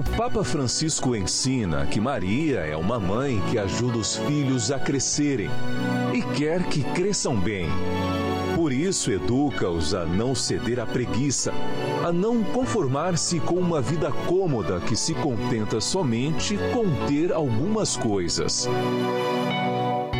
Papa Francisco ensina que Maria é uma mãe que ajuda os filhos a crescerem e quer que cresçam bem. Por isso, educa-os a não ceder à preguiça, a não conformar-se com uma vida cômoda que se contenta somente com ter algumas coisas.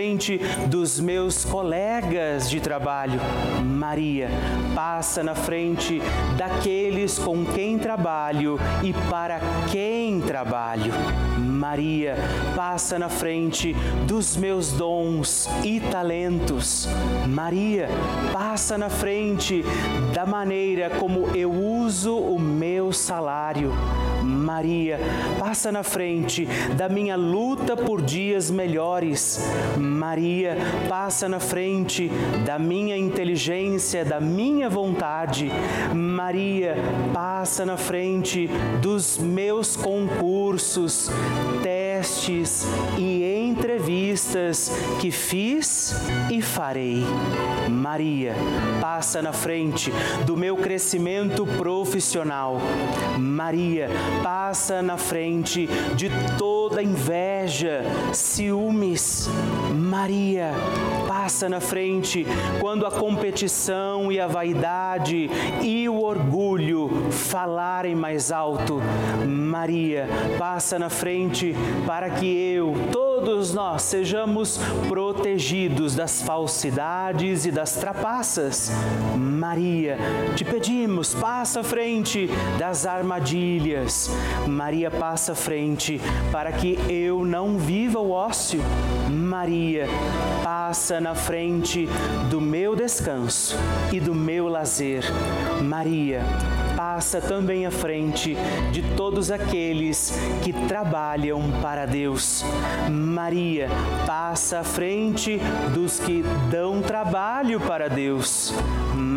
frente dos meus colegas de trabalho. Maria, passa na frente daqueles com quem trabalho e para quem trabalho. Maria, passa na frente dos meus dons e talentos. Maria, passa na frente da maneira como eu uso o meu salário. Maria, passa na frente da minha luta por dias melhores. Maria, passa na frente da minha inteligência, da minha vontade. Maria, passa na frente dos meus concursos, testes testes e entrevistas que fiz e farei. Maria, passa na frente do meu crescimento profissional. Maria, passa na frente de toda inveja, ciúmes. Maria, passa na frente quando a competição e a vaidade e o orgulho falarem mais alto. Maria, passa na frente para que eu, todos nós, sejamos protegidos das falsidades e das trapaças. Maria, te pedimos, passa à frente das armadilhas. Maria, passa à frente para que eu não viva o ócio. Maria, passa na frente do meu descanso e do meu lazer. Maria, passa também à frente de todos aqueles que trabalham para Deus. Maria passa à frente dos que dão trabalho para Deus.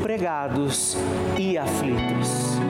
desempregados e aflitos.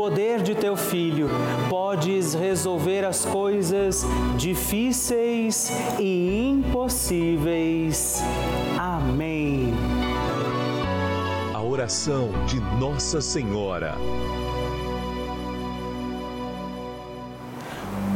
poder de teu filho, podes resolver as coisas difíceis e impossíveis. Amém oração de Nossa Senhora.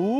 Bauru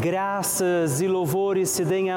Graças e louvores se deem a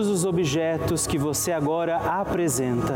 os objetos que você agora apresenta.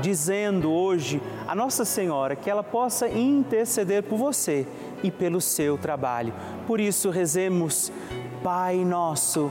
dizendo hoje a Nossa Senhora que ela possa interceder por você e pelo seu trabalho. Por isso, rezemos, Pai nosso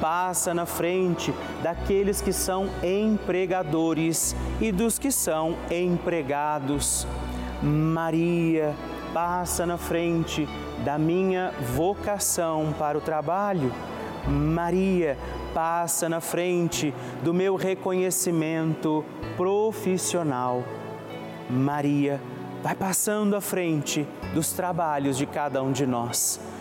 passa na frente daqueles que são empregadores e dos que são empregados. Maria passa na frente da minha vocação para o trabalho. Maria passa na frente do meu reconhecimento profissional. Maria vai passando à frente dos trabalhos de cada um de nós.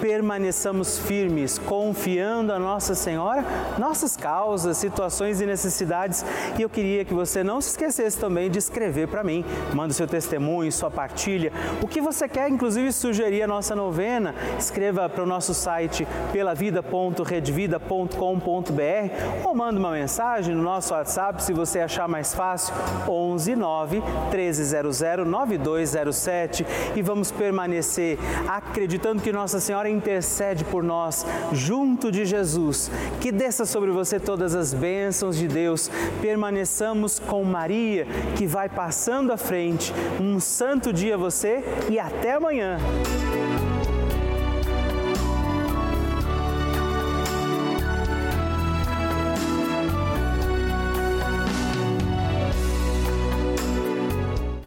permaneçamos firmes, confiando a Nossa Senhora, nossa nossas causas, situações e necessidades. E eu queria que você não se esquecesse também de escrever para mim. Manda o seu testemunho, sua partilha, o que você quer, inclusive sugerir a nossa novena. Escreva para o nosso site pelavida.redvida.com.br ou manda uma mensagem no nosso WhatsApp se você achar mais fácil, 11 9 1300 9207 e vamos permanecer acreditando que Nossa Intercede por nós junto de Jesus. Que desça sobre você todas as bênçãos de Deus. Permaneçamos com Maria, que vai passando à frente. Um santo dia a você e até amanhã.